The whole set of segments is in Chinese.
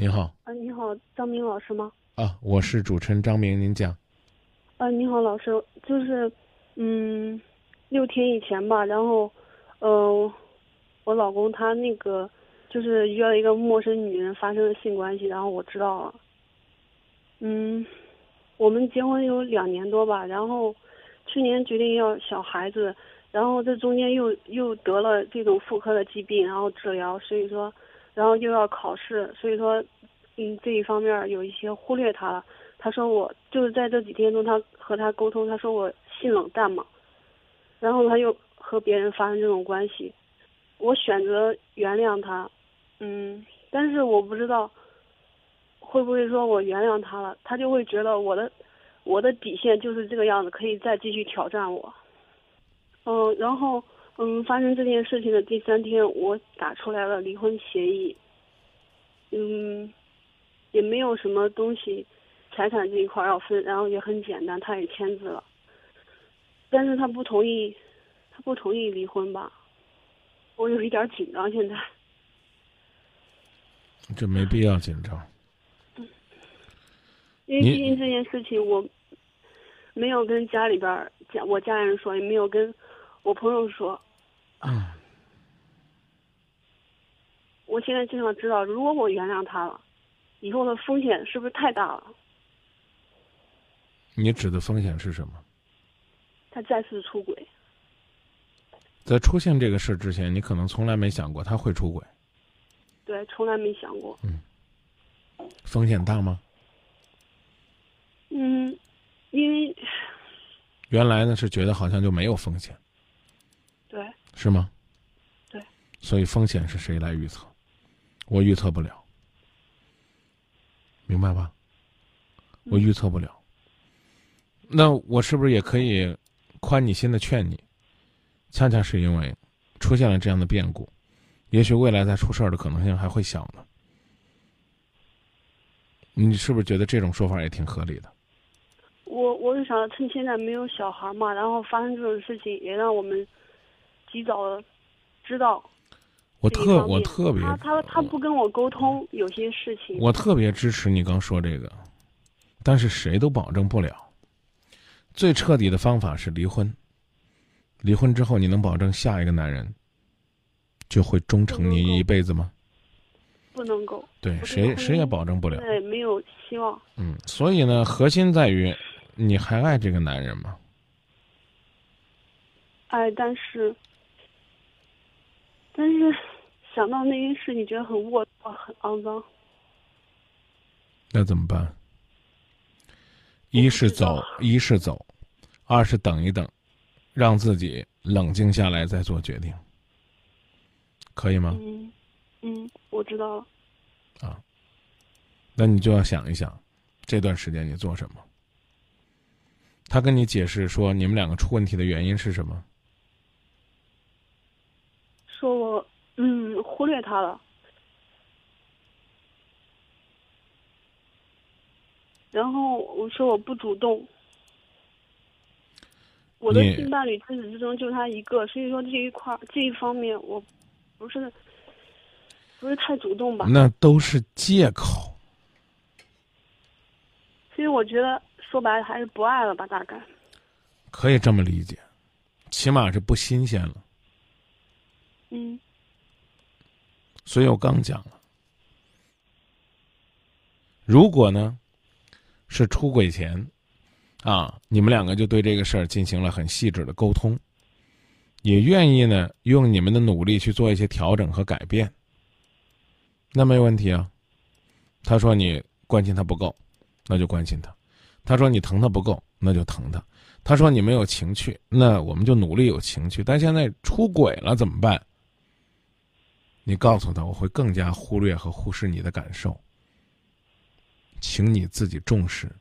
您好，啊，你好，张明老师吗？啊，我是主持人张明，您讲。啊，你好，老师，就是，嗯，六天以前吧，然后，呃，我老公他那个就是约了一个陌生女人发生了性关系，然后我知道了。嗯，我们结婚有两年多吧，然后去年决定要小孩子，然后这中间又又得了这种妇科的疾病，然后治疗，所以说，然后又要考试，所以说，嗯，这一方面有一些忽略他了。他说我就是在这几天中，他和他沟通，他说我性冷淡嘛，然后他又和别人发生这种关系，我选择原谅他，嗯，但是我不知道会不会说我原谅他了，他就会觉得我的我的底线就是这个样子，可以再继续挑战我，嗯，然后嗯，发生这件事情的第三天，我打出来了离婚协议，嗯，也没有什么东西。财产这一块要分，然后也很简单，他也签字了，但是他不同意，他不同意离婚吧？我有一点紧张，现在。这没必要紧张。因为毕竟这件事情，我没有跟家里边儿家我家人说，也没有跟我朋友说。嗯。我现在就想知道，如果我原谅他了，以后的风险是不是太大了？你指的风险是什么？他再次出轨。在出现这个事之前，你可能从来没想过他会出轨。对，从来没想过。嗯。风险大吗？嗯，因为原来呢是觉得好像就没有风险。对。是吗？对。所以风险是谁来预测？我预测不了。明白吧？我预测不了。那我是不是也可以宽你心的劝你？恰恰是因为出现了这样的变故，也许未来再出事儿的可能性还会小呢。你是不是觉得这种说法也挺合理的？我我就想趁现在没有小孩嘛，然后发生这种事情，也让我们及早的知道。我特我特别他他他不跟我沟通有些事情。我特别支持你刚说这个，但是谁都保证不了。最彻底的方法是离婚。离婚之后，你能保证下一个男人就会忠诚你一辈子吗？不能够。对，谁谁也保证不了。对，没有希望。嗯，所以呢，核心在于你还爱这个男人吗？爱，但是，但是想到那件事，你觉得很龌龊、很肮脏。那怎么办？一是走，一是走，二是等一等，让自己冷静下来再做决定，可以吗？嗯，嗯，我知道了。啊，那你就要想一想，这段时间你做什么？他跟你解释说你们两个出问题的原因是什么？说我嗯忽略他了。然后我说我不主动，我的性伴侣自始至终就他一个，所以说这一块这一方面我不是不是太主动吧？那都是借口。所以我觉得说白了还是不爱了吧，大概。可以这么理解，起码是不新鲜了。嗯。所以我刚讲了，如果呢？是出轨前，啊，你们两个就对这个事儿进行了很细致的沟通，也愿意呢用你们的努力去做一些调整和改变，那没问题啊。他说你关心他不够，那就关心他；他说你疼他不够，那就疼他；他说你没有情趣，那我们就努力有情趣。但现在出轨了怎么办？你告诉他，我会更加忽略和忽视你的感受。请你自己重视，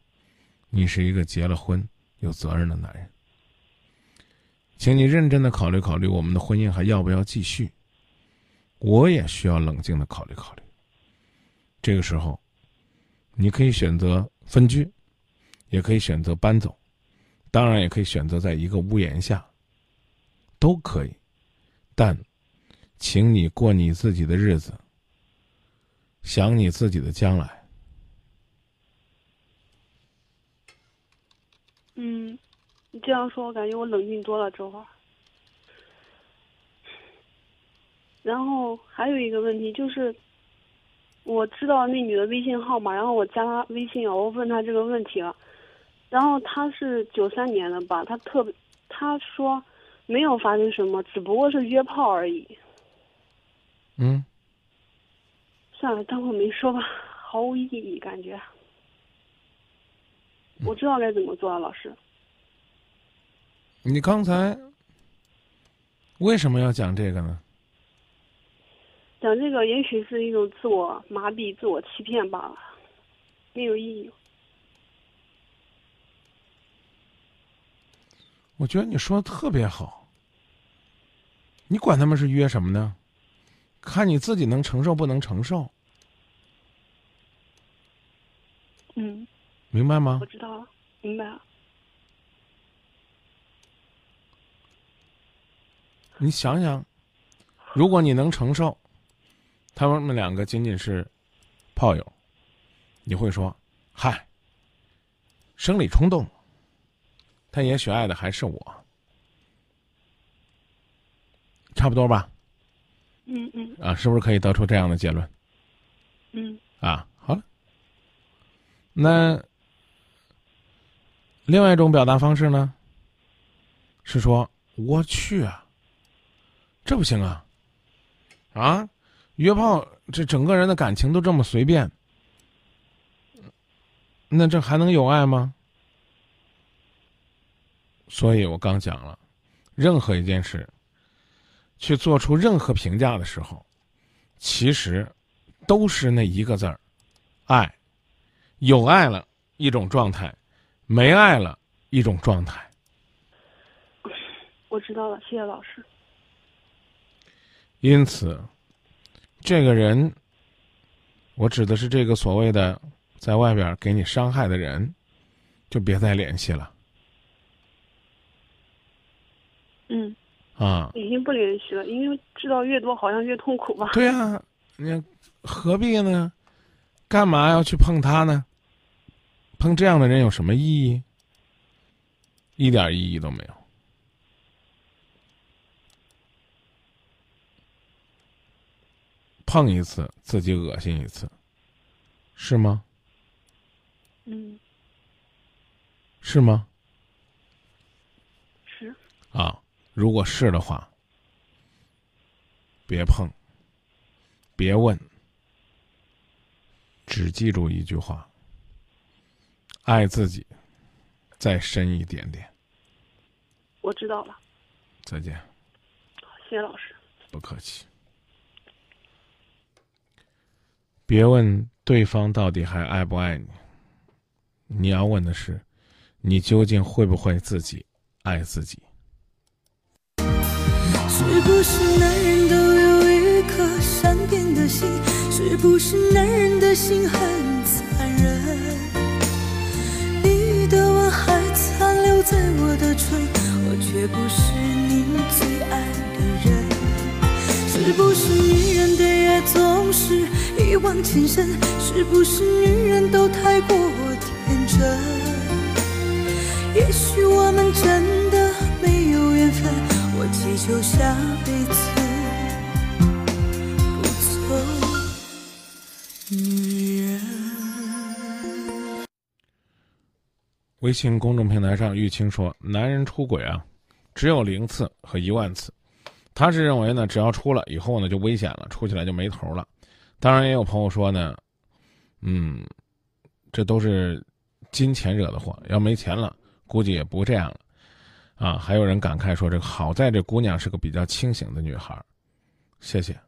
你是一个结了婚、有责任的男人。请你认真的考虑考虑，我们的婚姻还要不要继续？我也需要冷静的考虑考虑。这个时候，你可以选择分居，也可以选择搬走，当然也可以选择在一个屋檐下，都可以。但，请你过你自己的日子。想你自己的将来。嗯，你这样说，我感觉我冷静多了这会儿。然后还有一个问题就是，我知道那女的微信号嘛，然后我加她微信，我问她这个问题了。然后她是九三年的吧，她特别，她说没有发生什么，只不过是约炮而已。嗯。算了，当我没说吧，毫无意义，感觉。我知道该怎么做啊，老师。你刚才为什么要讲这个呢？讲这个也许是一种自我麻痹、自我欺骗罢了，没有意义。我觉得你说的特别好。你管他们是约什么呢？看你自己能承受不能承受。嗯。明白吗？我知道了，明白了。你想想，如果你能承受。他们两个仅仅是炮友，你会说：“嗨，生理冲动。”他也许爱的还是我，差不多吧？嗯嗯。啊，是不是可以得出这样的结论？嗯。啊，好了。那另外一种表达方式呢？是说：“我去啊，这不行啊，啊！”约炮，这整个人的感情都这么随便，那这还能有爱吗？所以我刚讲了，任何一件事，去做出任何评价的时候，其实都是那一个字儿：爱。有爱了一种状态，没爱了一种状态。我知道了，谢谢老师。因此。这个人，我指的是这个所谓的在外边给你伤害的人，就别再联系了。嗯。啊。已经不联系了，因为知道越多好像越痛苦吧。对呀，你何必呢？干嘛要去碰他呢？碰这样的人有什么意义？一点意义都没有。碰一次，自己恶心一次，是吗？嗯。是吗？是。啊，如果是的话，别碰，别问，只记住一句话：爱自己，再深一点点。我知道了。再见。谢谢老师。不客气。别问对方到底还爱不爱你，你要问的是，你究竟会不会自己爱自己？是不是男人都有一颗善变的心？是不是男人的心很残忍？你的吻还残留在我的唇，我却不是你最爱的人。是不是女人的爱总是？一往情深，是不是女人都太过天真？也许我们真的，下辈子不做女人。微信公众平台上，玉清说：“男人出轨啊，只有零次和一万次。他是认为呢，只要出了以后呢，就危险了，出起来就没头了。”当然，也有朋友说呢，嗯，这都是金钱惹的祸。要没钱了，估计也不这样了。啊，还有人感慨说：“这个好在这姑娘是个比较清醒的女孩。”谢谢。